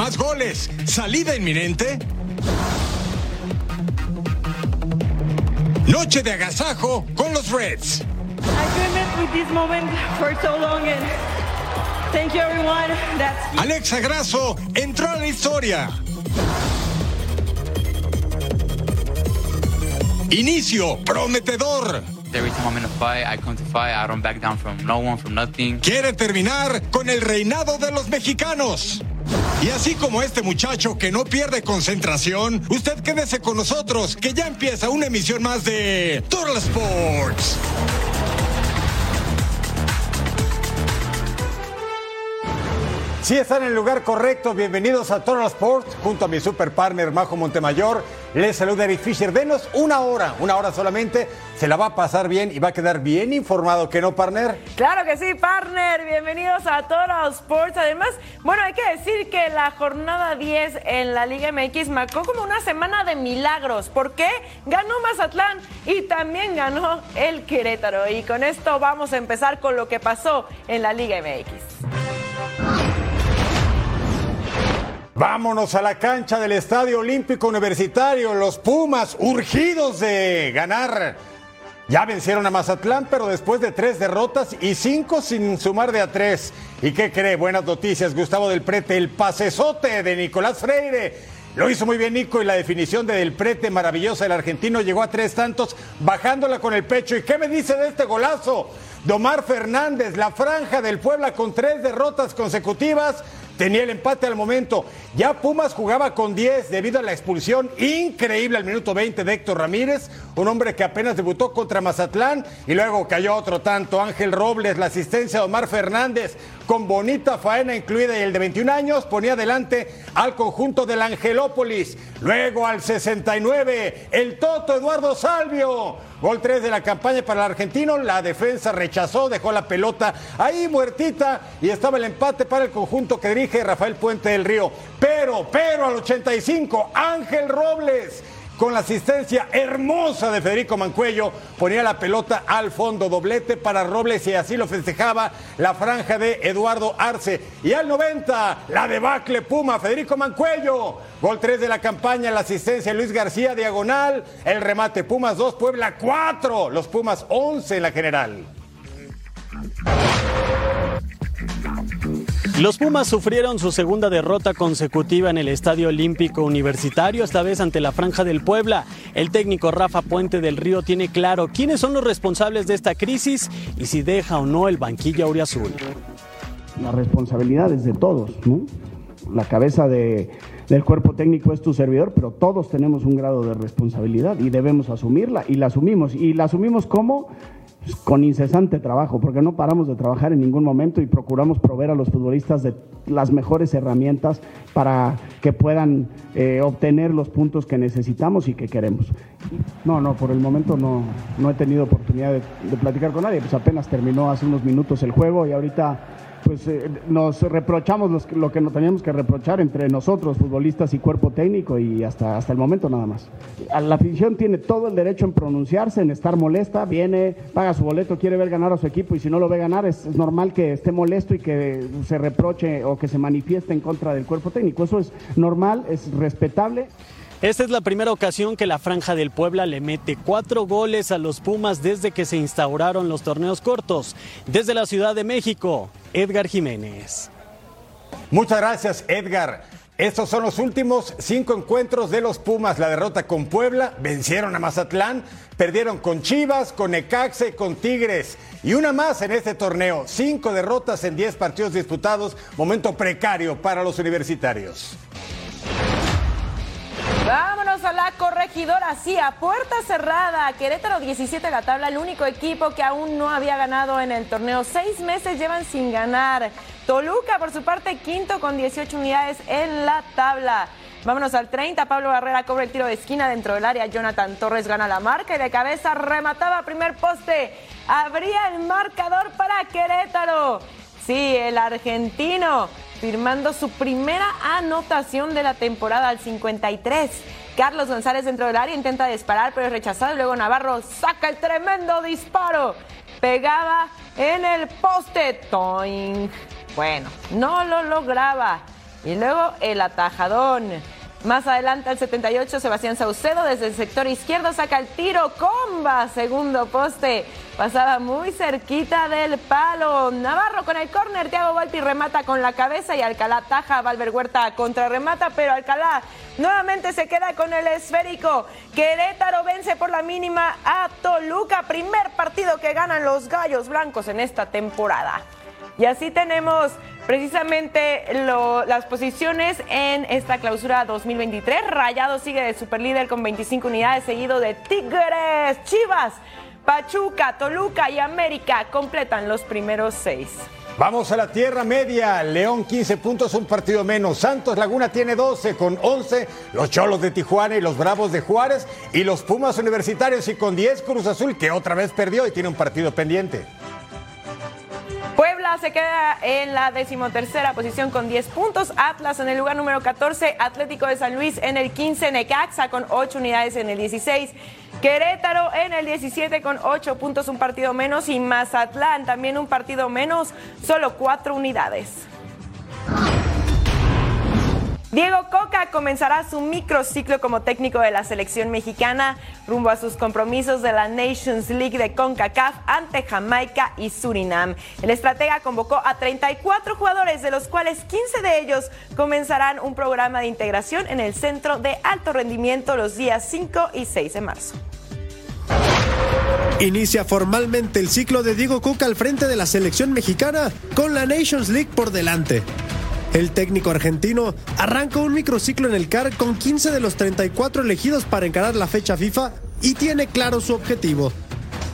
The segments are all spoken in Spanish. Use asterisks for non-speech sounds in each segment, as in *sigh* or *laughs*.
más goles. ¿Salida inminente? Noche de agasajo con los Reds. I've dreamed with this moment for so long and thank you everyone. That's Alexa Grasso entró a la historia. Inicio prometedor. Every time I'm in a fight, I come to fight. I don't back down from no one, from nothing. Quiere terminar con el reinado de los mexicanos. Y así como este muchacho que no pierde concentración, usted quédese con nosotros, que ya empieza una emisión más de Total Sports. Sí, están en el lugar correcto. Bienvenidos a Total Sports junto a mi super partner Majo Montemayor. Les saluda Eric Fisher. Denos una hora, una hora solamente. Se la va a pasar bien y va a quedar bien informado, ¿que no, partner? Claro que sí, partner. Bienvenidos a Total Sports. Además, bueno, hay que decir que la jornada 10 en la Liga MX marcó como una semana de milagros. ¿Por qué? Ganó Mazatlán y también ganó el Querétaro. Y con esto vamos a empezar con lo que pasó en la Liga MX. Vámonos a la cancha del Estadio Olímpico Universitario. Los Pumas, urgidos de ganar. Ya vencieron a Mazatlán, pero después de tres derrotas y cinco sin sumar de a tres. ¿Y qué cree? Buenas noticias, Gustavo del Prete. El pasesote de Nicolás Freire. Lo hizo muy bien Nico y la definición de Del Prete maravillosa del argentino llegó a tres tantos bajándola con el pecho. ¿Y qué me dice de este golazo? Domar Fernández, la franja del Puebla con tres derrotas consecutivas tenía el empate al momento. Ya Pumas jugaba con 10 debido a la expulsión increíble al minuto 20 de Héctor Ramírez, un hombre que apenas debutó contra Mazatlán y luego cayó otro tanto. Ángel Robles, la asistencia de Omar Fernández con bonita faena incluida y el de 21 años ponía adelante al conjunto del Angelópolis. Luego al 69, el Toto Eduardo Salvio. Gol 3 de la campaña para el argentino. La defensa rechazó, dejó la pelota ahí muertita y estaba el empate para el conjunto que dirige Rafael Puente del Río. Pero, pero al 85, Ángel Robles con la asistencia hermosa de Federico Mancuello, ponía la pelota al fondo, doblete para Robles y así lo festejaba la franja de Eduardo Arce. Y al 90, la debacle Puma, Federico Mancuello, gol 3 de la campaña, la asistencia Luis García, diagonal, el remate Pumas 2, Puebla 4, los Pumas 11 en la general. Los Pumas sufrieron su segunda derrota consecutiva en el Estadio Olímpico Universitario, esta vez ante la Franja del Puebla. El técnico Rafa Puente del Río tiene claro quiénes son los responsables de esta crisis y si deja o no el banquillo auriazul. La responsabilidad es de todos. La cabeza de, del cuerpo técnico es tu servidor, pero todos tenemos un grado de responsabilidad y debemos asumirla y la asumimos. ¿Y la asumimos cómo? Con incesante trabajo, porque no paramos de trabajar en ningún momento y procuramos proveer a los futbolistas de las mejores herramientas para que puedan eh, obtener los puntos que necesitamos y que queremos. No, no, por el momento no, no he tenido oportunidad de, de platicar con nadie, pues apenas terminó hace unos minutos el juego y ahorita pues eh, nos reprochamos lo que nos teníamos que reprochar entre nosotros, futbolistas y cuerpo técnico, y hasta, hasta el momento nada más. La afición tiene todo el derecho en pronunciarse, en estar molesta, viene, paga su boleto, quiere ver ganar a su equipo, y si no lo ve ganar, es normal que esté molesto y que se reproche o que se manifieste en contra del cuerpo técnico. Eso es normal, es respetable. Esta es la primera ocasión que la Franja del Puebla le mete cuatro goles a los Pumas desde que se instauraron los torneos cortos. Desde la Ciudad de México, Edgar Jiménez. Muchas gracias, Edgar. Estos son los últimos cinco encuentros de los Pumas. La derrota con Puebla, vencieron a Mazatlán, perdieron con Chivas, con Necaxa y con Tigres. Y una más en este torneo. Cinco derrotas en diez partidos disputados. Momento precario para los universitarios. Vámonos a la corregidora, sí, a puerta cerrada. Querétaro 17 de la tabla, el único equipo que aún no había ganado en el torneo. Seis meses llevan sin ganar. Toluca, por su parte, quinto con 18 unidades en la tabla. Vámonos al 30. Pablo Barrera cobra el tiro de esquina dentro del área. Jonathan Torres gana la marca y de cabeza remataba primer poste. Abría el marcador para Querétaro. Sí, el argentino firmando su primera anotación de la temporada al 53. Carlos González dentro del área intenta disparar, pero es rechazado. Luego Navarro saca el tremendo disparo. pegaba en el poste. Toing. Bueno, no lo lograba. Y luego el atajadón. Más adelante al 78, Sebastián Saucedo desde el sector izquierdo saca el tiro, comba, segundo poste, pasaba muy cerquita del palo. Navarro con el córner, Thiago Volpi remata con la cabeza y Alcalá taja, Valver Huerta contra remata, pero Alcalá nuevamente se queda con el esférico. Querétaro vence por la mínima a Toluca, primer partido que ganan los Gallos Blancos en esta temporada. Y así tenemos precisamente las posiciones en esta clausura 2023. Rayado sigue de superlíder con 25 unidades, seguido de Tigres, Chivas, Pachuca, Toluca y América completan los primeros seis. Vamos a la Tierra Media. León 15 puntos, un partido menos. Santos Laguna tiene 12 con 11. Los Cholos de Tijuana y los Bravos de Juárez. Y los Pumas Universitarios y con 10 Cruz Azul que otra vez perdió y tiene un partido pendiente. Puebla se queda en la decimotercera posición con 10 puntos. Atlas en el lugar número 14. Atlético de San Luis en el 15. Necaxa con 8 unidades en el 16. Querétaro en el 17 con 8 puntos, un partido menos. Y Mazatlán también un partido menos, solo 4 unidades. Diego Coca comenzará su microciclo como técnico de la selección mexicana rumbo a sus compromisos de la Nations League de CONCACAF ante Jamaica y Surinam. El estratega convocó a 34 jugadores, de los cuales 15 de ellos comenzarán un programa de integración en el centro de alto rendimiento los días 5 y 6 de marzo. Inicia formalmente el ciclo de Diego Coca al frente de la selección mexicana con la Nations League por delante. El técnico argentino arranca un microciclo en el CAR con 15 de los 34 elegidos para encarar la fecha FIFA y tiene claro su objetivo.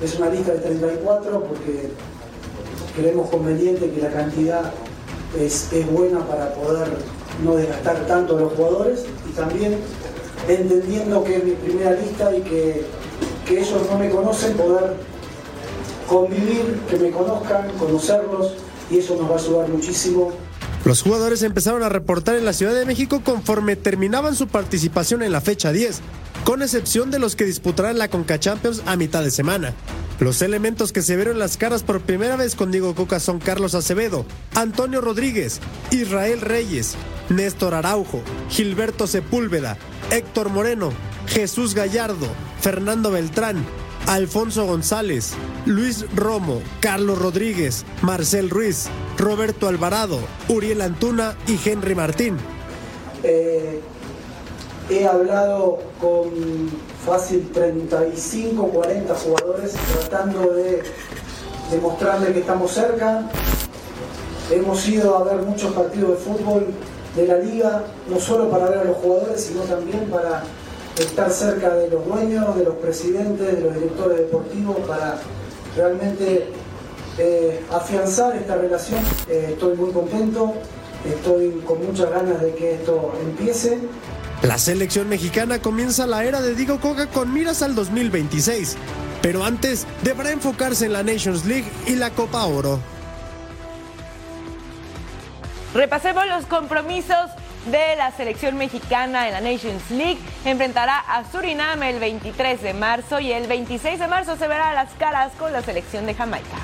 Es una lista de 34 porque creemos conveniente que la cantidad es, buena para poder no desgastar tanto a los jugadores y también entendiendo que es mi primera lista y que, que ellos no me conocen, poder convivir, que me conozcan, conocerlos y eso nos va a ayudar muchísimo los jugadores empezaron a reportar en la Ciudad de México conforme terminaban su participación en la fecha 10, con excepción de los que disputarán la Conca Champions a mitad de semana. Los elementos que se vieron las caras por primera vez con Diego Coca son Carlos Acevedo, Antonio Rodríguez, Israel Reyes, Néstor Araujo, Gilberto Sepúlveda, Héctor Moreno, Jesús Gallardo, Fernando Beltrán, Alfonso González, Luis Romo, Carlos Rodríguez, Marcel Ruiz, Roberto Alvarado, Uriel Antuna y Henry Martín. Eh, he hablado con fácil 35, 40 jugadores tratando de demostrarle que estamos cerca. Hemos ido a ver muchos partidos de fútbol de la liga, no solo para ver a los jugadores, sino también para estar cerca de los dueños, de los presidentes, de los directores deportivos, para realmente eh, afianzar esta relación. Eh, estoy muy contento, estoy con muchas ganas de que esto empiece. La selección mexicana comienza la era de Diego Coca con miras al 2026, pero antes deberá enfocarse en la Nations League y la Copa Oro. Repasemos los compromisos de la selección mexicana en la Nations League. Enfrentará a Surinam el 23 de marzo y el 26 de marzo se verá las caras con la selección de Jamaica.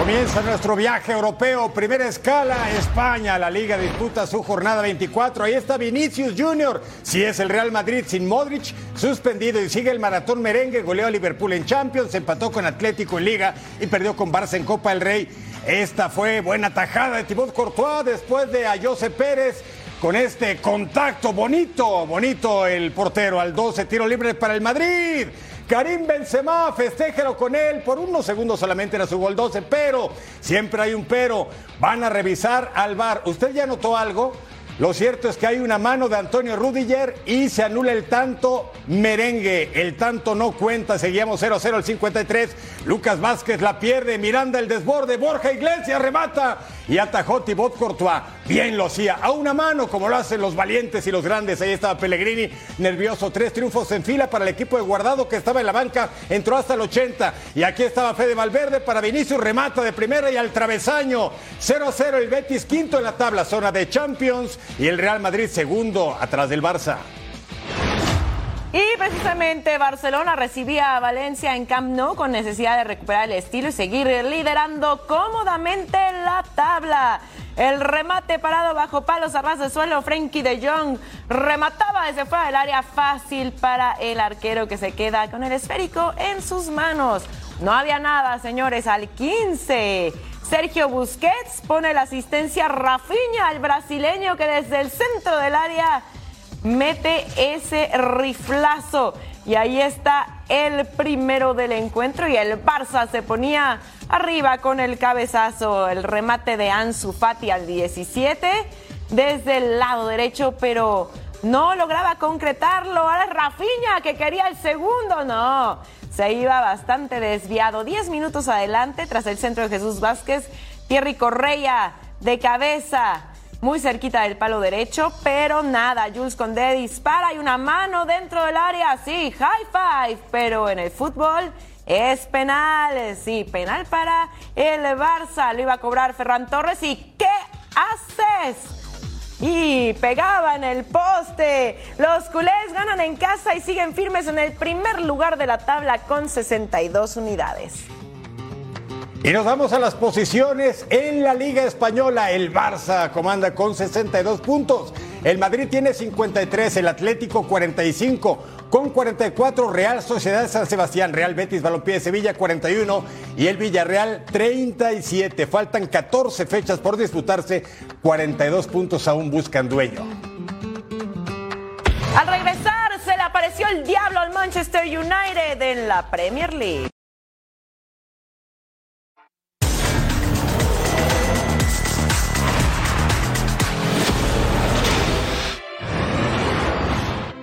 Comienza nuestro viaje europeo, primera escala, España. La liga disputa su jornada 24. Ahí está Vinicius Junior. Si es el Real Madrid sin Modric, suspendido y sigue el maratón merengue, goleó a Liverpool en Champions, empató con Atlético en Liga y perdió con Barça en Copa del Rey. Esta fue buena tajada de Thibaut Courtois después de a José Pérez con este contacto bonito, bonito el portero al 12, tiro libre para el Madrid. Karim Benzema, festéjelo con él. Por unos segundos solamente era su gol 12, pero siempre hay un pero. Van a revisar al bar. ¿Usted ya notó algo? Lo cierto es que hay una mano de Antonio Rudiger y se anula el tanto merengue. El tanto no cuenta. Seguíamos 0-0 al 53. Lucas Vázquez la pierde. Miranda el desborde. Borja Iglesias remata. Y atajó Thibaut Courtois. Bien lo hacía. A una mano, como lo hacen los valientes y los grandes. Ahí estaba Pellegrini. Nervioso. Tres triunfos en fila para el equipo de Guardado que estaba en la banca. Entró hasta el 80. Y aquí estaba Fede Valverde para Vinicius. Remata de primera y al travesaño. 0-0 el Betis. Quinto en la tabla. Zona de Champions y el Real Madrid segundo atrás del Barça. Y precisamente Barcelona recibía a Valencia en Camp Nou con necesidad de recuperar el estilo y seguir liderando cómodamente la tabla. El remate parado bajo palos a ras de suelo, Frenkie de Jong remataba desde fuera del área fácil para el arquero que se queda con el esférico en sus manos. No había nada, señores, al 15. Sergio Busquets pone la asistencia Rafinha al brasileño que desde el centro del área mete ese riflazo. Y ahí está el primero del encuentro y el Barça se ponía arriba con el cabezazo, el remate de Ansu Fati al 17 desde el lado derecho, pero no lograba concretarlo. Ahora es Rafinha que quería el segundo, no. Se iba bastante desviado. Diez minutos adelante, tras el centro de Jesús Vázquez, Thierry Correia de cabeza muy cerquita del palo derecho, pero nada, Jules Condé dispara y una mano dentro del área, sí, high five, pero en el fútbol es penal, sí, penal para el Barça, lo iba a cobrar Ferran Torres y ¿qué haces? Y pegaba en el poste. Los culés ganan en casa y siguen firmes en el primer lugar de la tabla con 62 unidades. Y nos vamos a las posiciones en la Liga Española. El Barça comanda con 62 puntos. El Madrid tiene 53, el Atlético 45, con 44 Real Sociedad San Sebastián, Real Betis Balompié de Sevilla 41 y el Villarreal 37. Faltan 14 fechas por disputarse, 42 puntos aún buscan dueño. Al regresar se le apareció el diablo al Manchester United en la Premier League.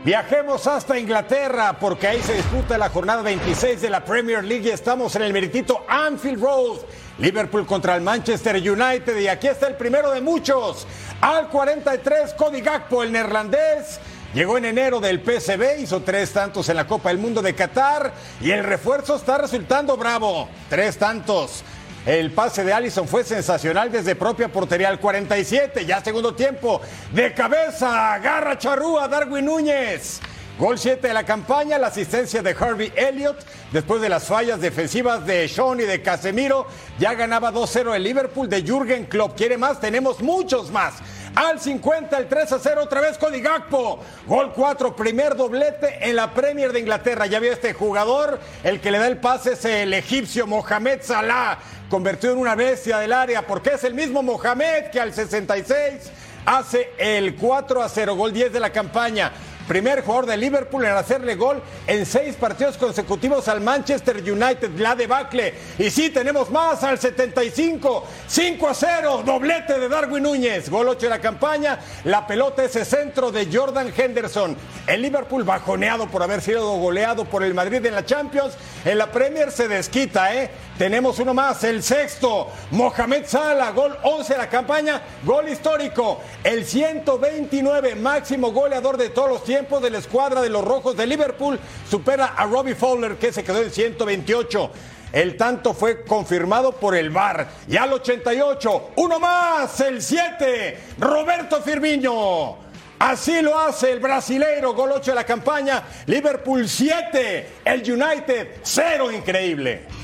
Viajemos hasta Inglaterra porque ahí se disputa la jornada 26 de la Premier League y estamos en el meritito Anfield Road. Liverpool contra el Manchester United y aquí está el primero de muchos. Al 43 Cody Gakpo, el neerlandés. Llegó en enero del PSV, hizo tres tantos en la Copa del Mundo de Qatar y el refuerzo está resultando bravo. Tres tantos. El pase de Allison fue sensacional desde propia portería al 47, ya segundo tiempo. De cabeza, agarra charrúa Darwin Núñez. Gol 7 de la campaña, la asistencia de Harvey Elliott. Después de las fallas defensivas de Sean y de Casemiro, ya ganaba 2-0 el Liverpool de Jürgen Klopp. ¿Quiere más? Tenemos muchos más. Al 50, el 3 0, otra vez Cody Gakpo. Gol 4, primer doblete en la Premier de Inglaterra. Ya vio este jugador, el que le da el pase es el egipcio Mohamed Salah. Convertido en una bestia del área, porque es el mismo Mohamed que al 66 hace el 4 0, gol 10 de la campaña. Primer jugador de Liverpool en hacerle gol en seis partidos consecutivos al Manchester United, la debacle. Y sí, tenemos más al 75, 5 a 0, doblete de Darwin Núñez, gol 8 de la campaña. La pelota ese centro de Jordan Henderson. El Liverpool bajoneado por haber sido goleado por el Madrid en la Champions. En la Premier se desquita, ¿eh? Tenemos uno más, el sexto, Mohamed Salah, gol 11 de la campaña, gol histórico, el 129 máximo goleador de todos los tiempos de la escuadra de los Rojos de Liverpool, supera a Robbie Fowler que se quedó en 128. El tanto fue confirmado por el VAR. Y al 88, uno más, el 7, Roberto Firmino. Así lo hace el brasileiro, gol 8 de la campaña. Liverpool 7, el United 0, increíble.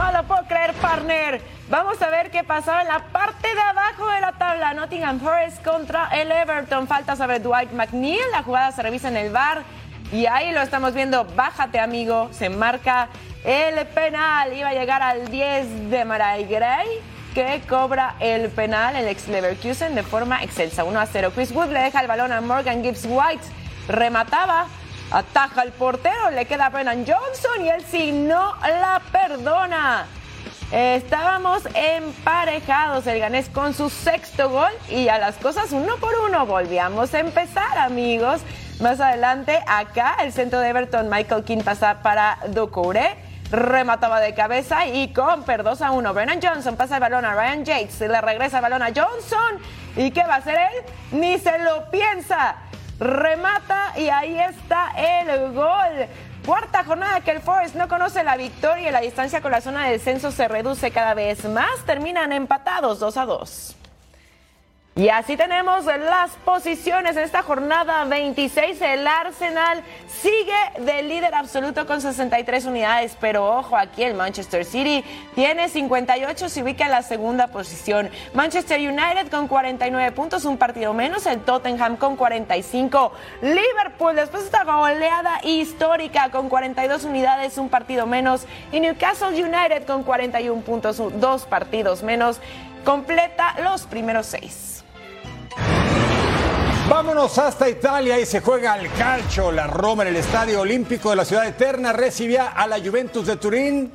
No lo puedo creer, partner. Vamos a ver qué pasó en la parte de abajo de la tabla. Nottingham Forest contra el Everton. Falta sobre Dwight McNeil. La jugada se revisa en el bar. Y ahí lo estamos viendo. Bájate, amigo. Se marca el penal. Iba a llegar al 10 de Maray Gray. Que cobra el penal el ex Leverkusen de forma excelsa. 1 a 0. Chris Wood le deja el balón a Morgan Gibbs White. Remataba. Ataja al portero, le queda a Brennan Johnson y él sí no la perdona. Estábamos emparejados, el ganés con su sexto gol y a las cosas uno por uno volvíamos a empezar, amigos. Más adelante, acá, el centro de Everton, Michael King pasa para Doucouré, remataba de cabeza y con 2 a 1. Brennan Johnson pasa el balón a Ryan Yates, le regresa el balón a Johnson. ¿Y qué va a hacer él? Ni se lo piensa remata y ahí está el gol. Cuarta jornada que el Forest no conoce la victoria y la distancia con la zona de descenso se reduce cada vez más. Terminan empatados 2 a 2. Y así tenemos las posiciones en esta jornada 26. El Arsenal sigue de líder absoluto con 63 unidades, pero ojo, aquí el Manchester City tiene 58, se ubica en la segunda posición. Manchester United con 49 puntos, un partido menos. El Tottenham con 45. Liverpool, después de esta goleada histórica con 42 unidades, un partido menos. Y Newcastle United con 41 puntos, dos partidos menos. Completa los primeros seis. Vámonos hasta Italia y se juega al calcio. La Roma en el Estadio Olímpico de la Ciudad Eterna recibía a la Juventus de Turín,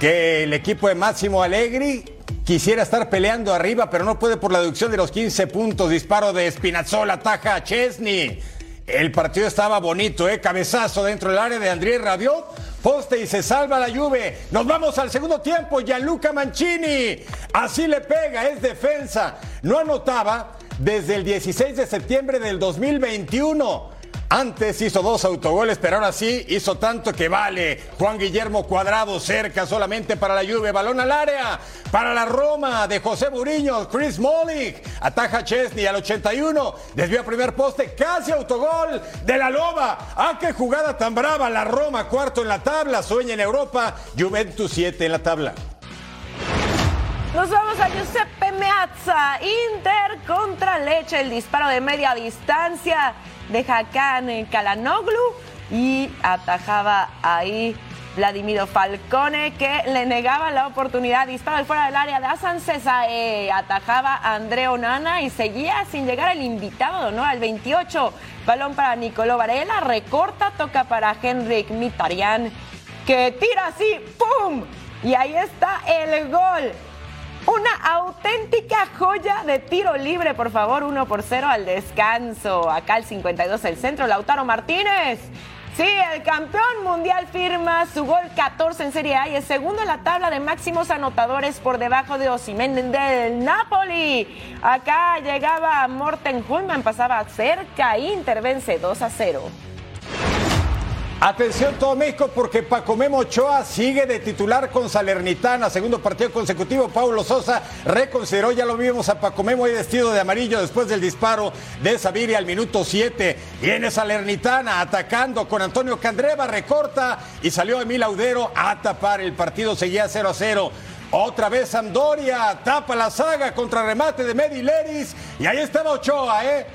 que el equipo de Máximo Allegri quisiera estar peleando arriba, pero no puede por la deducción de los 15 puntos. Disparo de Spinazzola, taja a Chesney. El partido estaba bonito, ¿eh? Cabezazo dentro del área de Andrés Rabiot. Poste y se salva la Juve. Nos vamos al segundo tiempo. Gianluca Mancini. Así le pega, es defensa. No anotaba desde el 16 de septiembre del 2021. Antes hizo dos autogoles, pero ahora sí hizo tanto que vale. Juan Guillermo Cuadrado cerca solamente para la Juve. Balón al área para la Roma de José Muriño. Chris Molik ataja Chesney al 81. Desvió a primer poste. Casi autogol de la Loba. ¡Ah, qué jugada tan brava! La Roma cuarto en la tabla. Sueña en Europa. Juventus 7 en la tabla. Nos vamos a Giuseppe Meazza, Inter contra Leche, el disparo de media distancia de Hakan Kalanoglu y atajaba ahí Vladimiro Falcone que le negaba la oportunidad, disparo fuera del área de Asan Cesae, atajaba a Andrea Onana y seguía sin llegar el invitado, ¿no? Al 28, balón para Nicolò Varela, recorta, toca para Henrik Mitarian que tira así, ¡pum! Y ahí está el gol. Una auténtica joya de tiro libre, por favor, 1 por 0 al descanso. Acá el 52 el centro, Lautaro Martínez. Sí, el campeón mundial firma su gol 14 en Serie A y es segundo en la tabla de máximos anotadores por debajo de Osimhen del Napoli. Acá llegaba Morten Hulman, pasaba cerca, Inter vence 2 a 0. Atención todo México porque Paco Memo Ochoa sigue de titular con Salernitana, segundo partido consecutivo. Paulo Sosa reconsideró, ya lo vimos a Paco Memo ahí vestido de amarillo después del disparo de Sabiria al minuto 7. Viene Salernitana atacando con Antonio Candreva, recorta y salió Emil Audero a tapar. El partido seguía 0 a 0. Otra vez Sampdoria tapa la saga contra remate de Medileris y ahí estaba Ochoa, ¿eh?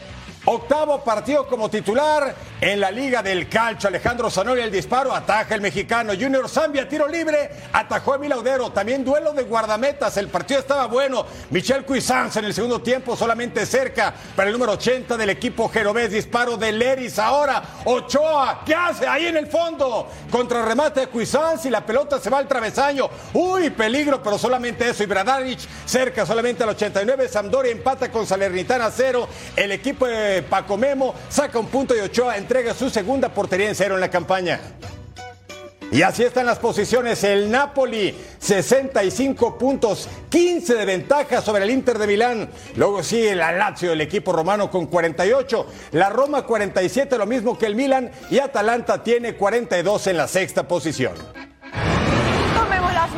Octavo partido como titular en la Liga del Calcio. Alejandro Zanoli el disparo, ataja el mexicano. Junior Zambia, tiro libre, atajó a Milaudero. También duelo de guardametas. El partido estaba bueno. Michel Cuisanz en el segundo tiempo, solamente cerca para el número 80 del equipo Jerobés. Disparo de Leris. Ahora Ochoa, ¿qué hace ahí en el fondo? Contra remate de Cuisanz y la pelota se va al travesaño. Uy, peligro, pero solamente eso. Y Bradaric cerca solamente al 89. Sampdoria empata con Salernitana 0. El equipo de Paco Memo, saca un punto y Ochoa entrega su segunda portería en cero en la campaña. Y así están las posiciones. El Napoli, 65 puntos, 15 de ventaja sobre el Inter de Milán. Luego sigue el Lazio, el equipo romano, con 48. La Roma, 47, lo mismo que el Milan. Y Atalanta tiene 42 en la sexta posición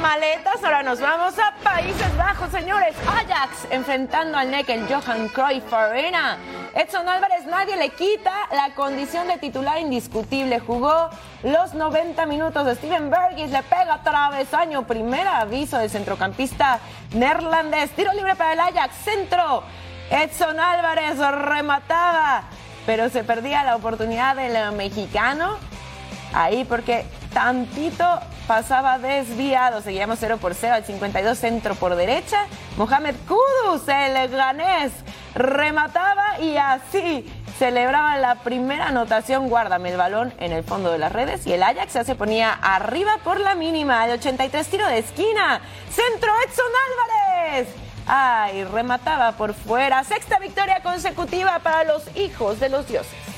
maletas, ahora nos vamos a Países Bajos, señores. Ajax enfrentando al NEC en Johan Cruyff Arena. Edson Álvarez nadie le quita la condición de titular indiscutible. Jugó los 90 minutos Steven Bergis, le pega travesaño. Primer aviso del centrocampista neerlandés. Tiro libre para el Ajax, centro. Edson Álvarez remataba, pero se perdía la oportunidad del mexicano. Ahí porque tantito pasaba desviado. Seguíamos 0 por 0 al 52 centro por derecha. Mohamed Kudus, el ganés, remataba y así celebraba la primera anotación. Guárdame el balón en el fondo de las redes y el Ajax ya se ponía arriba por la mínima. El 83 tiro de esquina. Centro Edson Álvarez. Ay, remataba por fuera. Sexta victoria consecutiva para los hijos de los dioses.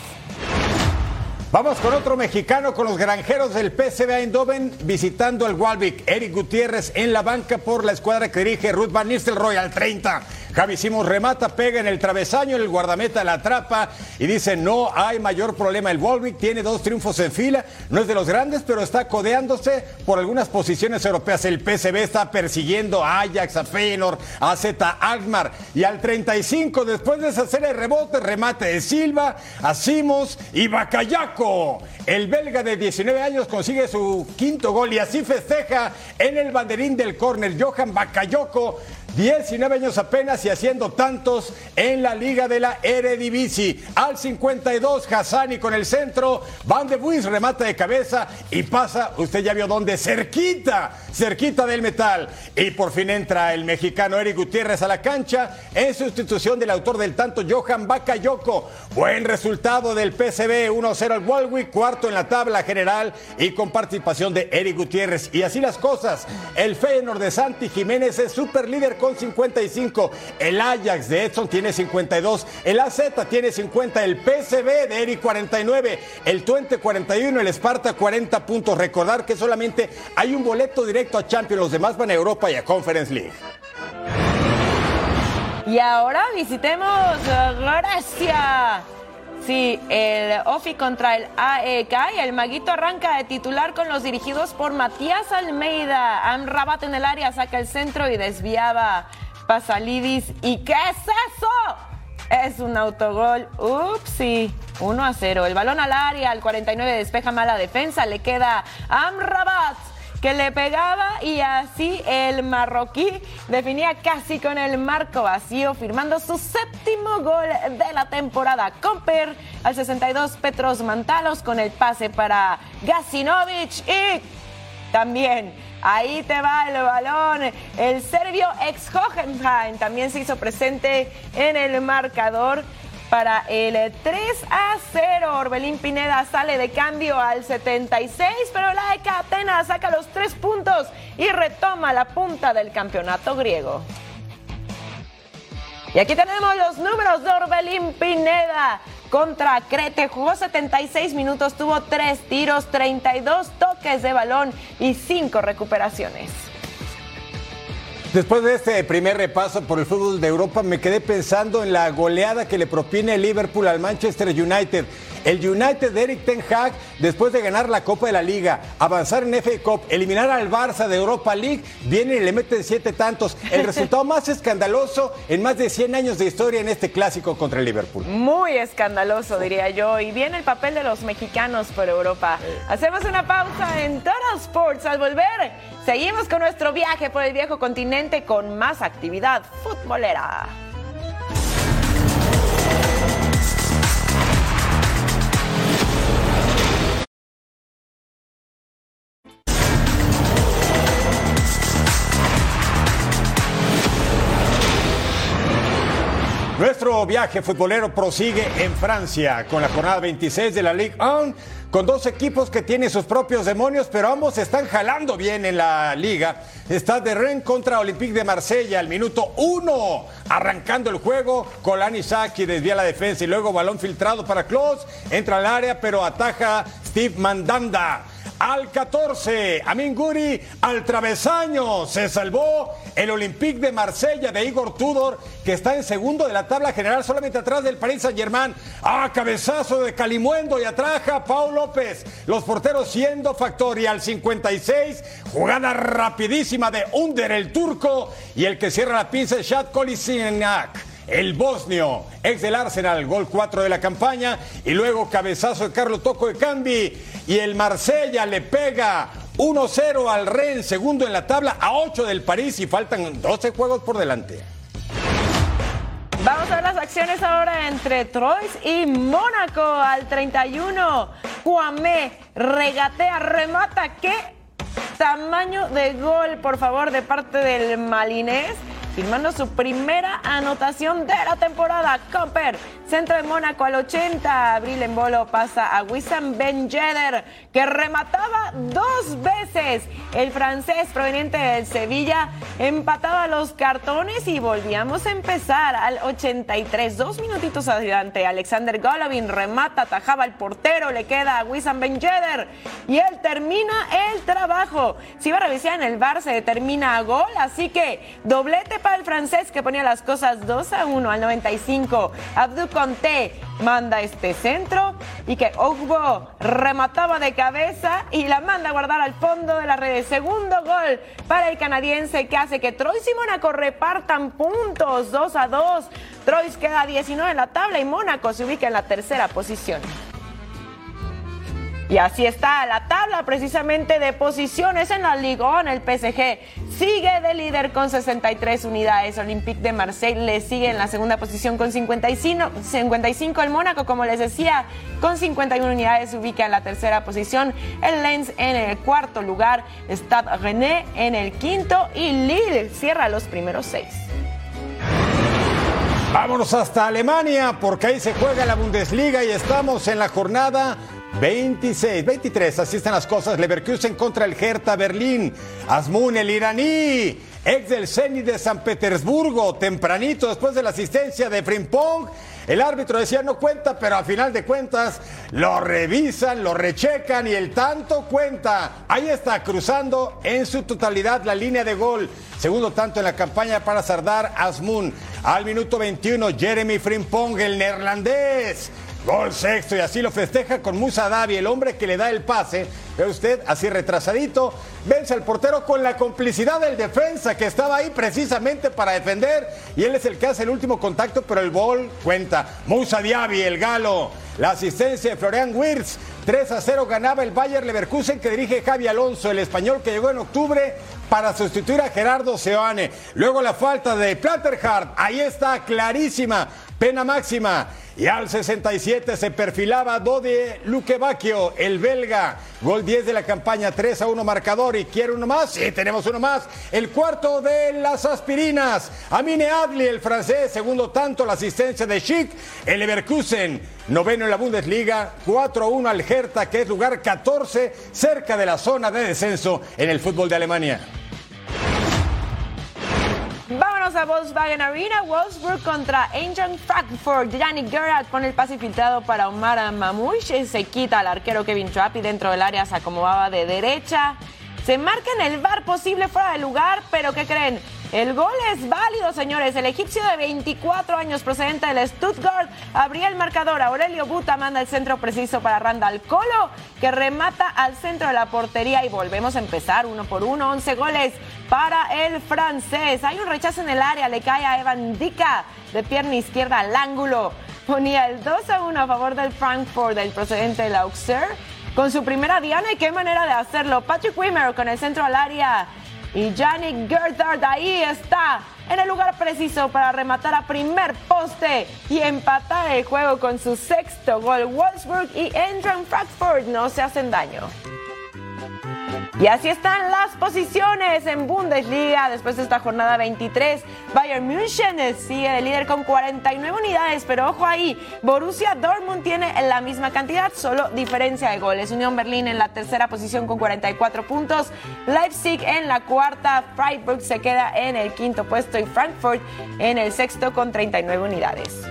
Vamos con otro mexicano, con los granjeros del PSV Eindhoven, visitando el Walvik. Eric Gutiérrez en la banca por la escuadra que dirige Ruth Van Nistelrooy al 30. Javi Simons remata, pega en el travesaño, el guardameta la atrapa y dice no hay mayor problema. El Volvic tiene dos triunfos en fila, no es de los grandes, pero está codeándose por algunas posiciones europeas. El PSV está persiguiendo a Ajax, a Feyenoord, a Z Alkmaar y al 35 después de esa serie de rebotes, remate de Silva, a Simos y Bacayaco. El belga de 19 años consigue su quinto gol y así festeja en el banderín del córner Johan Bakayoko 19 años apenas y haciendo tantos en la Liga de la Eredivisie. Al 52, Hassani con el centro, Van de Buis remata de cabeza y pasa, usted ya vio dónde, cerquita, cerquita del metal. Y por fin entra el mexicano Eric Gutiérrez a la cancha en sustitución del autor del tanto Johan Bakayoko. Buen resultado del PCB, 1-0 al Walwick, cuarto en la tabla general y con participación de Eric Gutiérrez. Y así las cosas, el Feyenoord de Santi Jiménez es super líder con 55. El Ajax de Edson tiene 52. El AZ tiene 50. El PCB de Eric 49. El Twente 41. El Sparta 40 puntos. Recordar que solamente hay un boleto directo a Champions. Los demás van a Europa y a Conference League. Y ahora visitemos Grecia. Sí, el OFI contra el AEK y el Maguito arranca de titular con los dirigidos por Matías Almeida. Amrabat en el área saca el centro y desviaba Pasalidis. ¿Y qué es eso? Es un autogol. Upsi. 1 a 0. El balón al área, al 49 despeja mala defensa. Le queda Amrabat que le pegaba y así el marroquí definía casi con el marco vacío, firmando su séptimo gol de la temporada. Comper al 62 Petros Mantalos con el pase para Gasinovic y también ahí te va el balón. El serbio ex Hohenheim también se hizo presente en el marcador para el 3 a 0. Orbelín Pineda sale de cambio al 76, pero la ECA Atenas saca los tres puntos y retoma la punta del campeonato griego. Y aquí tenemos los números de Orbelín Pineda contra Crete. Jugó 76 minutos, tuvo 3 tiros, 32 toques de balón y 5 recuperaciones. Después de este primer repaso por el fútbol de Europa, me quedé pensando en la goleada que le propina el Liverpool al Manchester United. El United de Eric Ten Hag, después de ganar la Copa de la Liga, avanzar en FA Cup, eliminar al Barça de Europa League, viene y le meten siete tantos. El *laughs* resultado más escandaloso en más de 100 años de historia en este clásico contra el Liverpool. Muy escandaloso, diría yo. Y viene el papel de los mexicanos por Europa. Hacemos una pausa en Total Sports. Al volver, seguimos con nuestro viaje por el viejo continente con más actividad futbolera. Nuestro viaje futbolero prosigue en Francia con la jornada 26 de la Ligue 1, con dos equipos que tienen sus propios demonios, pero ambos están jalando bien en la liga. Está de Rennes contra Olympique de Marsella al minuto 1, arrancando el juego. Colani Saki desvía la defensa y luego balón filtrado para Klose, entra al área, pero ataja Steve Mandanda al 14. Amin Guri al travesaño. Se salvó el Olympique de Marsella de Igor Tudor, que está en segundo de la tabla general, solamente atrás del Paris Saint-Germain. Ah, cabezazo de Calimuendo y atraja Paul López. Los porteros siendo factor y al 56. Jugada rapidísima de Under el turco y el que cierra la pinza es Shad el bosnio, ex del Arsenal, gol 4 de la campaña, y luego cabezazo de Carlos Toco de Cambi, y el Marsella le pega 1-0 al Rennes, segundo en la tabla, a 8 del París, y faltan 12 juegos por delante. Vamos a ver las acciones ahora entre Troyes y Mónaco al 31. Cuamé regatea, remata. ¿Qué tamaño de gol, por favor, de parte del malinés? Firmando su primera anotación de la temporada. Comper, centro de Mónaco al 80. Abril en bolo pasa a Wissam Ben Yedder, que remataba dos veces. El francés proveniente del Sevilla empataba los cartones y volvíamos a empezar al 83. Dos minutitos adelante. Alexander Golovin remata, atajaba al portero, le queda a Wissam Ben Yedder y él termina el trabajo. Si va a revisar en el bar, se determina a gol, así que doblete para el francés que ponía las cosas 2 a 1 al 95. Abdou Conté manda este centro y que Ogbo remataba de cabeza y la manda a guardar al fondo de la red. Segundo gol para el canadiense que hace que Troy y Mónaco repartan puntos 2 a 2. Troy queda 19 en la tabla y Mónaco se ubica en la tercera posición. Y así está la tabla precisamente de posiciones en la Liga El PSG sigue de líder con 63 unidades. Olympique de Marseille le sigue en la segunda posición con 55. 55 el Mónaco, como les decía, con 51 unidades se ubica en la tercera posición. El Lens en el cuarto lugar. Stade René en el quinto. Y Lille cierra los primeros seis. Vámonos hasta Alemania porque ahí se juega la Bundesliga y estamos en la jornada 26, 23, así están las cosas. Leverkusen contra el Hertha Berlín. Asmun, el iraní, ex del Zenit de San Petersburgo, tempranito después de la asistencia de Frimpong. El árbitro decía no cuenta, pero a final de cuentas lo revisan, lo rechecan y el tanto cuenta. Ahí está cruzando en su totalidad la línea de gol. Segundo tanto en la campaña para Sardar Asmun. Al minuto 21, Jeremy Frimpong, el neerlandés Gol sexto y así lo festeja con Musa Davi, el hombre que le da el pase. Ve usted, así retrasadito, vence al portero con la complicidad del defensa que estaba ahí precisamente para defender y él es el que hace el último contacto, pero el gol cuenta. Musa Diaby, el galo, la asistencia de Florian Wirtz. 3 a 0 ganaba el Bayer Leverkusen que dirige Javi Alonso, el español que llegó en octubre para sustituir a Gerardo Seoane. Luego la falta de Platterhart, ahí está clarísima, pena máxima. Y al 67 se perfilaba Dode Luquevacchio, el belga. Gol 10 de la campaña, 3 a 1 marcador. ¿Y quiere uno más? Sí, tenemos uno más. El cuarto de las aspirinas. Amine Adli, el francés. Segundo tanto, la asistencia de Schick. El Leverkusen, noveno en la Bundesliga. 4 a 1 al Hertha, que es lugar 14, cerca de la zona de descenso en el fútbol de Alemania. Vámonos a Volkswagen Arena. Wolfsburg contra Eintracht Frankfurt. Yannick Gerrard pone el pase filtrado para Omar Mamouche. Se quita al arquero Kevin Trapp y dentro del área se acomodaba de derecha. Se marca en el bar posible fuera de lugar, pero ¿qué creen? El gol es válido, señores. El egipcio de 24 años procedente del Stuttgart abría el marcador. Aurelio Buta manda el centro preciso para Randall Colo, que remata al centro de la portería y volvemos a empezar uno por uno. 11 goles para el francés. Hay un rechazo en el área, le cae a Evan Dica de pierna izquierda al ángulo. Ponía el 2 a 1 a favor del Frankfurt, del procedente del Auxerre. Con su primera diana y qué manera de hacerlo. Patrick Wimmer con el centro al área y Yannick Gertard ahí está, en el lugar preciso para rematar a primer poste y empatar el juego con su sexto gol. Wolfsburg y Eintracht Frankfurt no se hacen daño. Y así están las posiciones en Bundesliga después de esta jornada 23. Bayern München sigue de líder con 49 unidades, pero ojo ahí, Borussia Dortmund tiene la misma cantidad, solo diferencia de goles. Unión Berlín en la tercera posición con 44 puntos, Leipzig en la cuarta, Freiburg se queda en el quinto puesto y Frankfurt en el sexto con 39 unidades.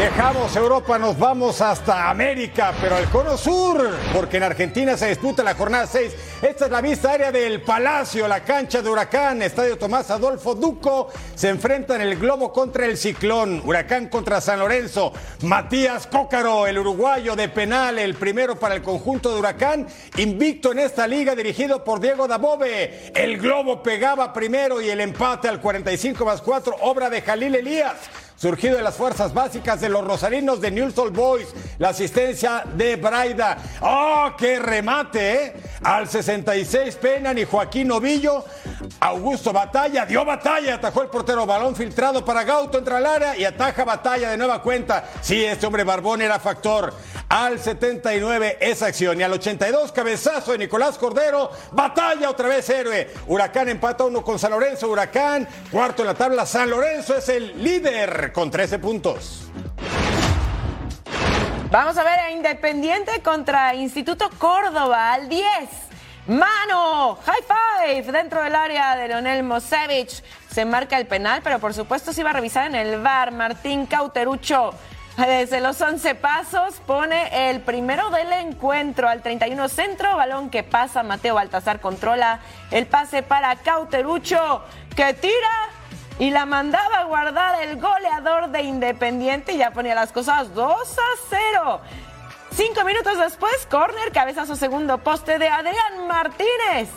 Dejamos Europa, nos vamos hasta América, pero al cono sur, porque en Argentina se disputa la jornada 6. Esta es la vista aérea del Palacio, la cancha de Huracán, Estadio Tomás Adolfo Duco. Se enfrentan el Globo contra el Ciclón, Huracán contra San Lorenzo. Matías Cócaro, el uruguayo de penal, el primero para el conjunto de Huracán, invicto en esta liga dirigido por Diego Dabove. El Globo pegaba primero y el empate al 45 más 4, obra de Jalil Elías surgido de las fuerzas básicas de los rosarinos de Old Boys, la asistencia de Braida. ¡Oh, qué remate! Eh! Al 66 Penan y Joaquín Novillo. Augusto Batalla, dio batalla, atajó el portero, balón filtrado para Gauto, entra al área y ataja Batalla de nueva cuenta. Sí, este hombre Barbón era factor. Al 79 esa acción y al 82 cabezazo de Nicolás Cordero, Batalla otra vez héroe. Huracán empata uno con San Lorenzo, Huracán cuarto en la tabla, San Lorenzo es el líder con 13 puntos. Vamos a ver a Independiente contra Instituto Córdoba al 10. Mano, high five dentro del área de Leonel Mosevich. Se marca el penal, pero por supuesto se iba a revisar en el bar. Martín Cauterucho Desde los 11 pasos pone el primero del encuentro al 31 centro, balón que pasa, Mateo Baltasar controla el pase para Cauterucho que tira y la mandaba a guardar el goleador de Independiente y ya ponía las cosas 2 a 0. Cinco minutos después, corner, cabezazo segundo poste de Adrián Martínez,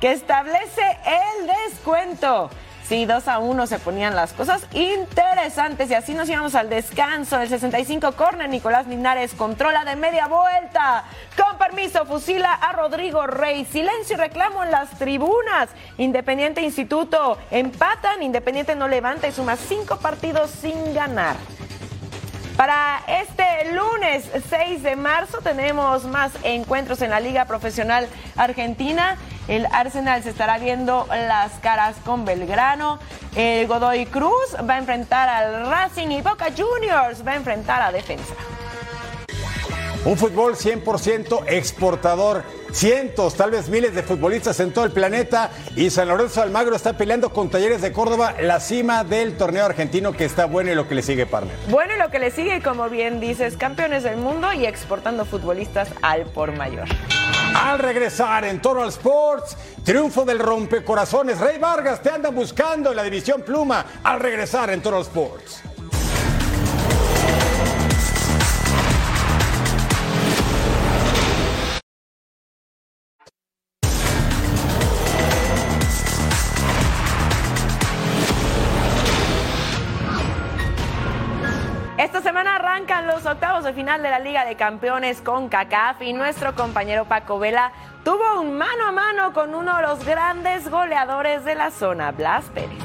que establece el descuento. Sí, 2 a 1 se ponían las cosas interesantes y así nos íbamos al descanso. El 65 corner, Nicolás Linares controla de media vuelta. Con permiso, fusila a Rodrigo Rey. Silencio y reclamo en las tribunas. Independiente Instituto empatan, Independiente no levanta y suma cinco partidos sin ganar. Para este lunes 6 de marzo tenemos más encuentros en la Liga Profesional Argentina. El Arsenal se estará viendo las caras con Belgrano. El Godoy Cruz va a enfrentar al Racing y Boca Juniors va a enfrentar a Defensa. Un fútbol 100% exportador. Cientos, tal vez miles de futbolistas en todo el planeta y San Lorenzo Almagro está peleando con Talleres de Córdoba la cima del torneo argentino que está bueno y lo que le sigue, partner. Bueno, y lo que le sigue, como bien dices, campeones del mundo y exportando futbolistas al por mayor. Al regresar en Total Sports, triunfo del rompecorazones. Rey Vargas te anda buscando en la división Pluma. Al regresar en Total Sports. De final de la Liga de Campeones con CACAF y nuestro compañero Paco Vela tuvo un mano a mano con uno de los grandes goleadores de la zona, Blas Pérez.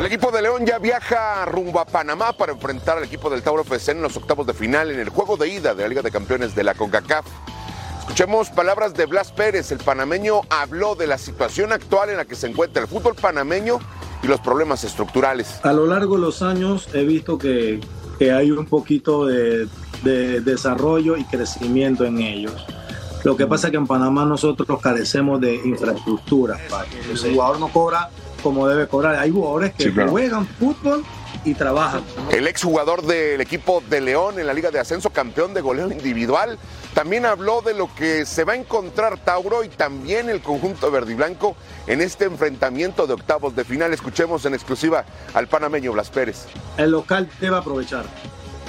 El equipo de León ya viaja rumbo a Panamá para enfrentar al equipo del Tauro FC en los octavos de final en el juego de ida de la Liga de Campeones de la CONCACAF. Escuchemos palabras de Blas Pérez. El panameño habló de la situación actual en la que se encuentra el fútbol panameño y los problemas estructurales. A lo largo de los años he visto que, que hay un poquito de, de, desarrollo y crecimiento en ellos. Lo que pasa es que en Panamá nosotros carecemos de infraestructura. El jugador no cobra como debe cobrar. Hay jugadores que Sí, claro. juegan fútbol y trabajan. El exjugador del equipo de León en la Liga de Ascenso, campeón de goleo individual, también habló de lo que se va a encontrar Tauro y también el conjunto verde y blanco en este enfrentamiento de octavos de final. Escuchemos en exclusiva al panameño Blas Pérez. El local debe aprovechar.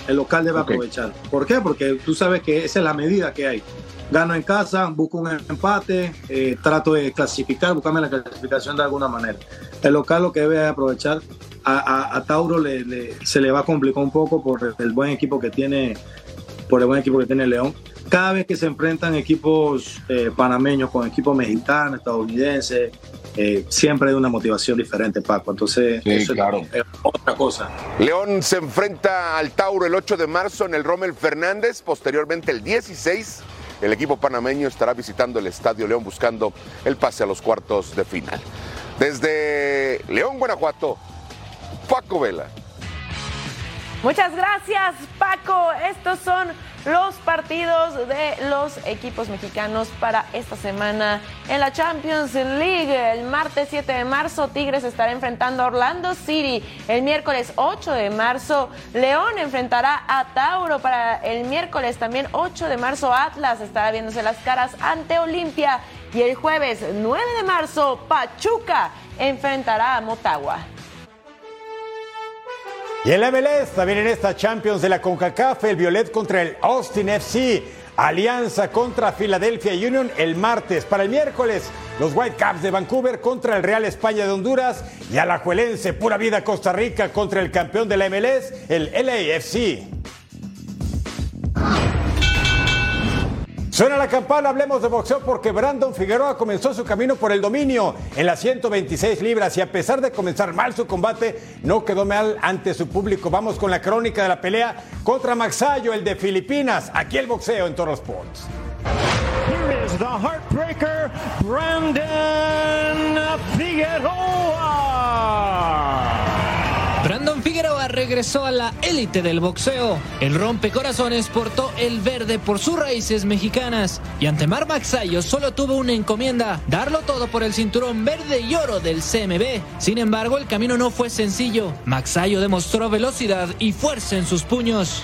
El local debe Ok. aprovechar. ¿Por qué? Porque tú sabes que esa es la medida que hay. Gano en casa, busco un empate, eh, trato de clasificar, buscarme la clasificación de alguna manera. El local lo que debe aprovechar. A, a- a Tauro le- le- se le va a complicar un poco por el buen equipo que tiene, por el buen equipo que tiene León. Cada vez que se enfrentan equipos eh, panameños con equipos mexicanos, estadounidenses, eh, siempre hay una motivación diferente, Paco. Entonces, eso es- es otra cosa. León se enfrenta al Tauro el 8 de marzo en el Rommel Fernández. Posteriormente, el 16, el equipo panameño estará visitando el Estadio León buscando el pase a los cuartos de final. Desde León, Guanajuato, Paco Vela. Muchas gracias, Paco. Estos son los partidos de los equipos mexicanos para esta semana en la Champions League. El martes 7 de marzo, Tigres estará enfrentando a Orlando City. El miércoles 8 de marzo, León enfrentará a Tauro. Para el miércoles también 8 de marzo, Atlas estará viéndose las caras ante Olimpia. Y el jueves 9 de marzo, Pachuca enfrentará a Motagua. Y el MLS también en esta Champions de la CONCACAF, el Violet contra el Austin FC, Alianza contra Philadelphia Union el martes. Para el miércoles, los Whitecaps de Vancouver contra el Real España de Honduras y Alajuelense Pura Vida Costa Rica contra el campeón de la MLS, el LAFC. Suena la campana, hablemos de boxeo porque Brandon Figueroa comenzó su camino por el dominio en las 126 libras y a pesar de comenzar mal su combate, no quedó mal ante su público. Vamos con la crónica de la pelea contra Maxayo, el de Filipinas. Aquí el boxeo en Toro Sports. Here is the heartbreaker, Brandon Figueroa. Brandon Figueroa regresó a la élite del boxeo. El rompecorazones portó el verde por sus raíces mexicanas y ante Mar Maxayo solo tuvo una encomienda, darlo todo por el cinturón verde y oro del CMB. Sin embargo, el camino no fue sencillo. Maxayo demostró velocidad y fuerza en sus puños.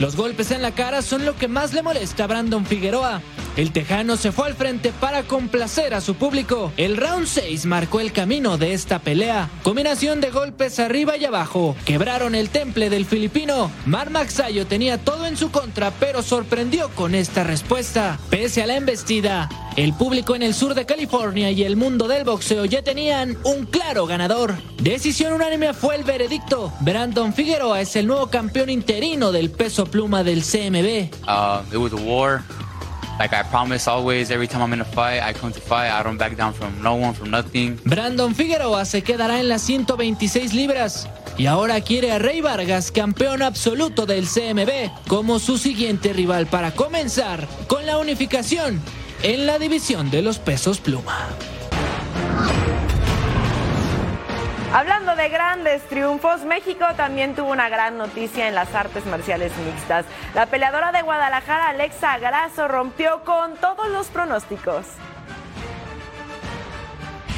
Los golpes en la cara son lo que más le molesta a Brandon Figueroa. El tejano se fue al frente para complacer a su público. El round 6 marcó el camino de esta pelea. Combinación de golpes arriba y abajo. Quebraron el temple del filipino. Mar Maxayo tenía todo en su contra, pero sorprendió con esta respuesta. Pese a la embestida, el público en el sur de California y el mundo del boxeo ya tenían un claro ganador. Decisión unánime fue el veredicto. Brandon Figueroa es el nuevo campeón interino del peso pluma del CMB. Uh, it was a war. Like I promise always, every time I'm in a fight, I come to fight. I don't back down from no one, from nothing. Brandon Figueroa se quedará en las 126 libras y ahora quiere a Rey Vargas, campeón absoluto del CMB, como su siguiente rival para comenzar con la unificación en la división de los pesos pluma. Hablando de grandes triunfos, México también tuvo una gran noticia en las artes marciales mixtas. La peleadora de Guadalajara, Alexa Grasso, rompió con todos los pronósticos.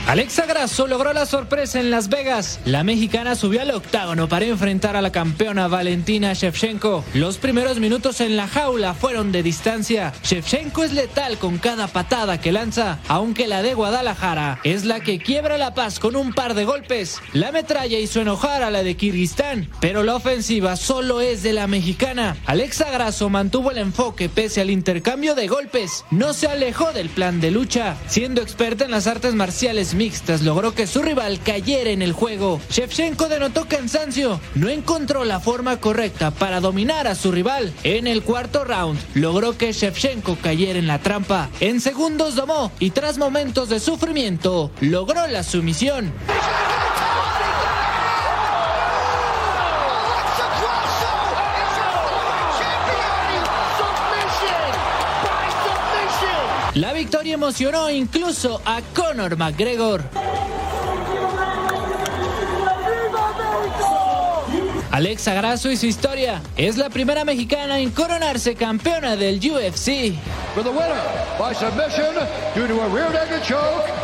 Alexa Grasso logró la sorpresa en Las Vegas. La mexicana subió al octágono para enfrentar a la campeona Valentina Shevchenko. Los primeros minutos en la jaula fueron de distancia. Shevchenko es letal con cada patada que lanza, aunque la de Guadalajara es la que quiebra la paz con un par de golpes. La metralla hizo enojar a la de Kirguistán, pero la ofensiva solo es de la mexicana. Alexa Grasso mantuvo el enfoque pese al intercambio de golpes. No se alejó del plan de lucha. Siendo experta en las artes marciales mixtas logró que su rival cayera en el juego. Shevchenko denotó cansancio, no encontró la forma correcta para dominar a su rival. En el cuarto round logró que Shevchenko cayera en la trampa. En segundos domó y tras momentos de sufrimiento logró la sumisión. La victoria emocionó incluso a Conor McGregor. Alexa Grasso y su historia es la primera mexicana en coronarse campeona del UFC. Rear naked choke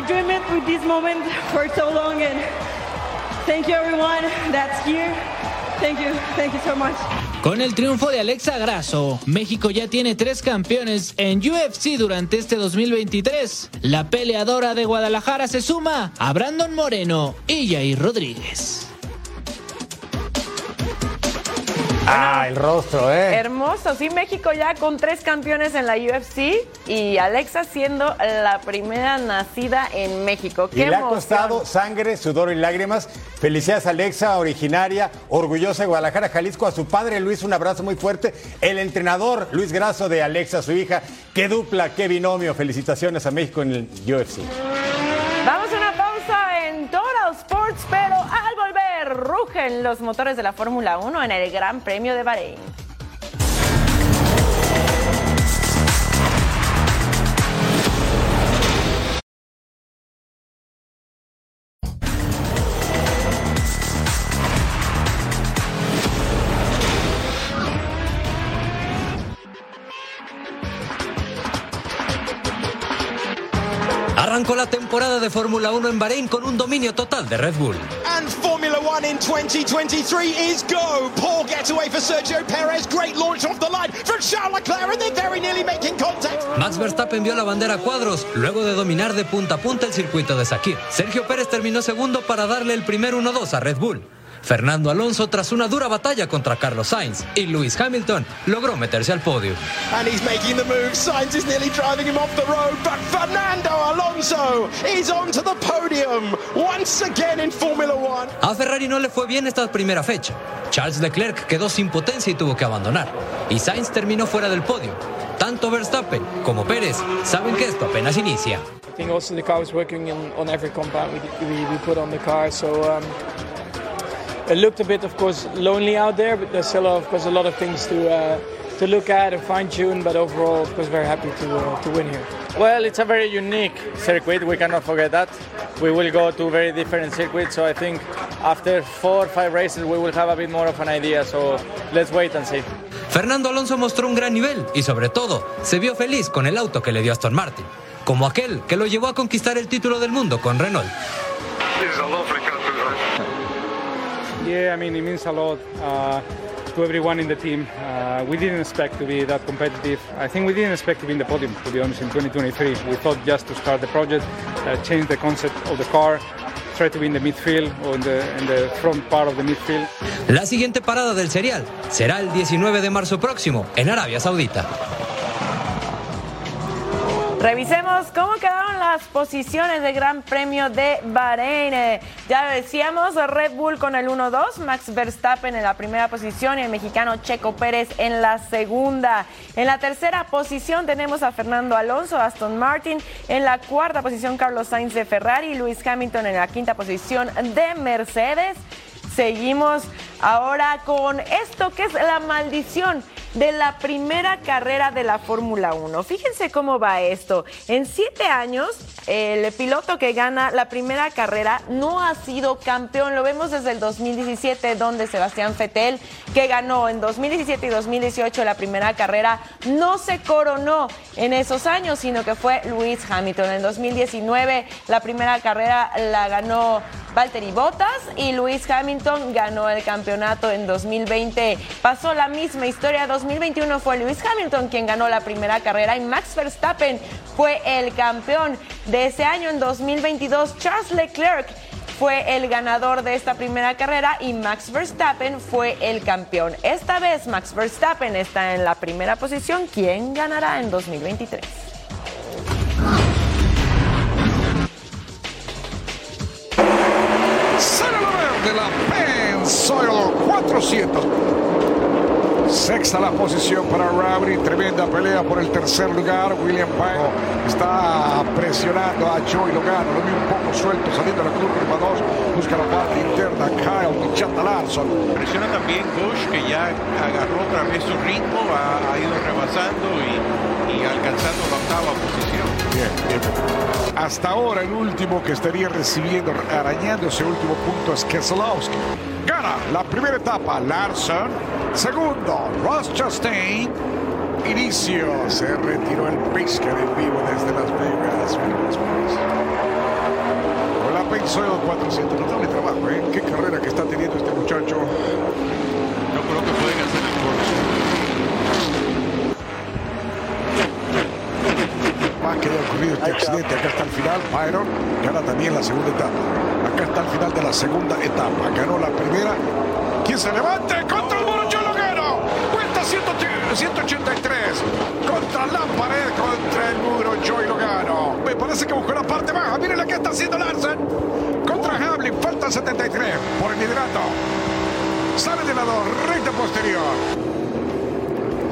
With this moment for so long, and thank you everyone that's here. Thank you, thank you so much. Con el triunfo de Alexa Grasso, México ya tiene tres campeones en UFC durante este 2023. La peleadora de Guadalajara se suma a Brandon Moreno y Jair Rodríguez. Ah, el rostro, ¿eh? Hermoso, sí, México ya con tres campeones en la UFC y Alexa siendo la primera nacida en México. Y ¡Qué le ha emoción! costado sangre, sudor y lágrimas. Felicidades Alexa, originaria, orgullosa de Guadalajara, Jalisco. A su padre Luis, un abrazo muy fuerte. El entrenador Luis Grasso de Alexa, su hija. Qué dupla, qué binomio. Felicitaciones a México en el UFC. Vamos a una pausa en Total Sports, pero al volver rugen los motores de la Fórmula 1 en el Gran Premio de Bahrein. La temporada de Fórmula 1 en Bahrein con un dominio total de Red Bull. And Formula One in 2023 is go. Poor getaway for Sergio Perez. Great launch off the line from Charles Leclerc, and they're very nearly making contact. Max Verstappen vio la bandera a cuadros luego de dominar de punta a punta el circuito de Sakir. Sergio Pérez terminó segundo para darle el primer 1-2 a Red Bull. Fernando Alonso tras una dura batalla contra Carlos Sainz y Lewis Hamilton logró meterse al podio. And he's making the move. Sainz is nearly driving him off the road, but Fernando Alonso is onto the podium once again in Formula One. A Ferrari no le fue bien esta primera fecha. Charles Leclerc quedó sin potencia y tuvo que abandonar. Y Sainz terminó fuera del podio. Tanto Verstappen como Pérez saben que esto apenas inicia. I think also the car was working in, on every compound we, we, we put on the car. So um, it looked a bit, of course, lonely out there, but there's still, of course, a lot of things to uh, to look at and fine tune. But overall, of course, very happy to uh, to win here. Well, it's a very unique circuit. We cannot forget that. We will go to very different circuits. So I think after four or five races, we will have a bit more of an idea. So let's wait and see. Fernando Alonso mostró un gran nivel y sobre todo se vio feliz con el auto que le dio Aston Martin, como aquel que lo llevó a conquistar el título del mundo con Renault. Yeah, I mean, it means a lot uh, to everyone in the team. Uh, we didn't expect to be that competitive. I think we didn't expect to be in the podium, to be honest, in 2023. We thought just to start the project, uh, change the concept of the car, try to be in the midfield or in the, in the front part of the midfield. La siguiente parada del serial será el 19 de marzo próximo en Arabia Saudita. Revisemos cómo quedaron las posiciones del Gran Premio de Bahrein. Eh, Ya decíamos, Red Bull con el 1-2, Max Verstappen en la primera posición y el mexicano Checo Pérez en la segunda. En la tercera posición tenemos a Fernando Alonso, Aston Martin. En la cuarta posición, Carlos Sainz de Ferrari, Luis Hamilton en la quinta posición de Mercedes. Seguimos ahora con esto que es la maldición de la primera carrera de la Fórmula 1. Fíjense cómo va esto. En siete años, el piloto que gana la primera carrera no ha sido campeón. Lo vemos desde el 2017, donde Sebastián Fettel, que ganó en 2017 y 2018 la primera carrera, no se coronó en esos años, sino que fue Luis Hamilton. En 2019 la primera carrera la ganó Valtteri Bottas y Luis Hamilton ganó el campeonato en 2020. Pasó la misma historia. 2021 fue Luis Hamilton quien ganó la primera carrera y Max Verstappen fue el campeón de ese año. En 2022 Charles Leclerc fue el ganador de esta primera carrera y Max Verstappen fue el campeón. Esta vez Max Verstappen está en la primera posición. ¿Quién ganará en 2023? Sale la verde la Pensoil 400. Sexta la posición para Rabri, tremenda pelea por el tercer lugar. William Pyle está presionando a Joey Logano, lo vi un poco suelto saliendo de la curva 2, busca la parte interna. Kyle Michata Larson. Presiona también Gosh, que ya agarró otra vez su ritmo, ha, ha ido rebasando y, y alcanzando la octava posición. Bien, bien. Hasta ahora el último que estaría recibiendo, arañando ese último punto es Keselowski. La primera etapa Larson. Segundo, Ross Chastain. Inicio, se retiró el Piscar en vivo desde Las Vegas. Con la Pensoil 400, notable trabajo, ¿eh? Qué carrera que está teniendo este muchacho. Yo creo que hacer el Más que haya ocurrido este accidente, acá está el final. Byron gana también la segunda etapa. Acá está el final de la segunda etapa. Ganó la primera. ¿Quién se levante? Contra el muro, yo lo gano. Vuelta 183. Contra la pared, contra el muro, Joy Logano. Me parece que buscó la parte baja. Miren la que está haciendo Larsen. Contra Hamlin, falta 73 por el liderato. Sale de lado, recta posterior.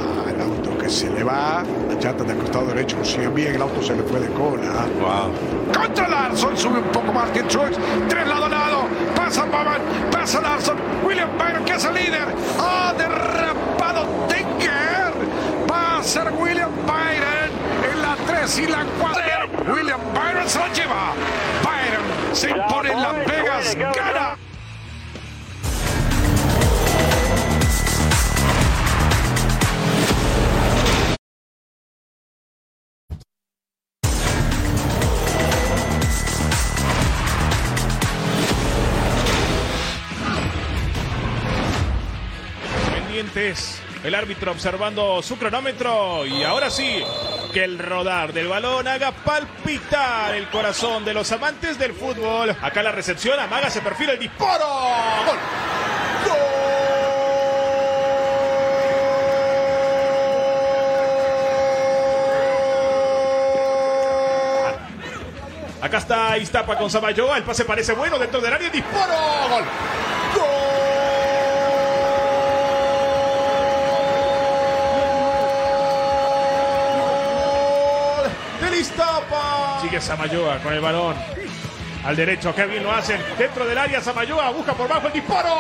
Ah, el auto que se le va. La chata del costado derecho lo sigue bien. El auto se le fue de cola. Wow. Contra Larson, sube un poco Martin Truex. Tres lado a lado. Pasa Pavan, pasa Larson. William Byron que es el líder. Ha derrapado Tinker. Va a ser William Byron en la 3 y la 4. William Byron se la lleva. Byron se impone en Las Vegas. Gana. Pendientes. El árbitro observando su cronómetro y ahora sí, que el rodar del balón haga palpitar el corazón de los amantes del fútbol. Acá la recepción, Amaga se perfila el disparo. ¡Gol! Acá está Iztapa con Samayoa. El pase parece bueno dentro del área. Disparo. Gol. Sigue Samayoa con el balón. Al derecho, qué bien lo hacen. Dentro del área, Samayoa busca por bajo el disparo.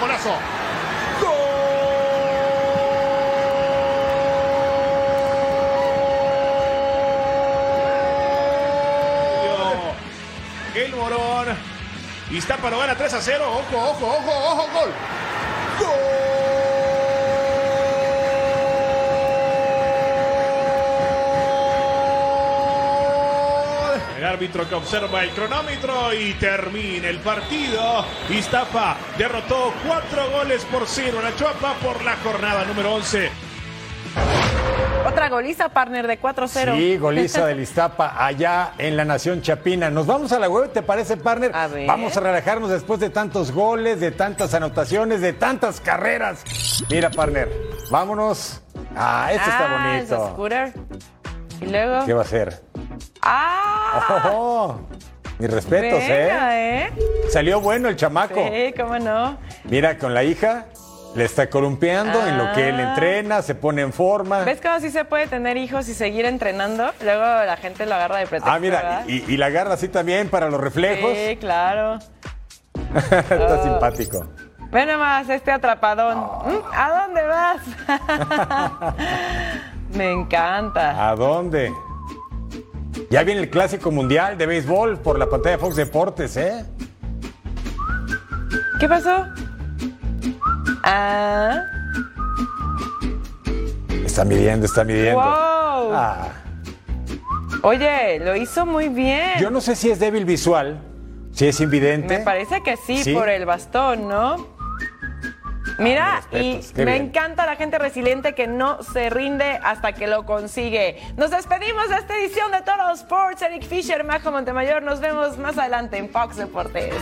Golazo. El Morón. Iztapa lo gana 3 a 0. Ojo, ojo, ojo, ojo, gol. Gol. Árbitro que observa el cronómetro y termina el partido. Iztapa derrotó 4 goles por 0 a la Chuapa por la jornada número 11. Otra goliza, partner, de 4-0. Sí, goliza del Iztapa allá en la Nación Chapina. Nos vamos a la web, ¿te parece, partner? ver. Vamos a relajarnos después de tantos goles, de tantas anotaciones, de tantas carreras. Mira, partner, vámonos. Ah, esto Ah, está es bonito. scooter. Y luego. ¿Qué va a ser? ¡Ah! Oh, mis respetos, Venga, ¿eh? ¿eh? Salió bueno el chamaco. Sí, cómo no. Mira, con la hija le está columpiando en lo que él Ah. entrena, se pone en forma. ¿Ves cómo sí se puede tener hijos y seguir entrenando? Luego la gente lo agarra de pretexto. Ah, mira, y, y la agarra así también para los reflejos. Sí, claro. *laughs* Está simpático. Ve nomás este atrapadón. Oh. Mm, ¿A dónde vas? *laughs* Me encanta. ¿A dónde? Ya viene el clásico mundial de béisbol por la pantalla de Fox Deportes, ¿eh? ¿Qué pasó? Ah. Está midiendo, está midiendo. ¡Wow! Ah, Oye, lo hizo muy bien. yo no sé si es débil visual, si es invidente. Me parece que sí, Sí. por el bastón, ¿no? Mira, mis y me bien. encanta la gente resiliente que no se rinde hasta que lo consigue. Nos despedimos de esta edición de Todos Sports. Eric Fisher, Majo Montemayor. Nos vemos más adelante en Fox Deportes.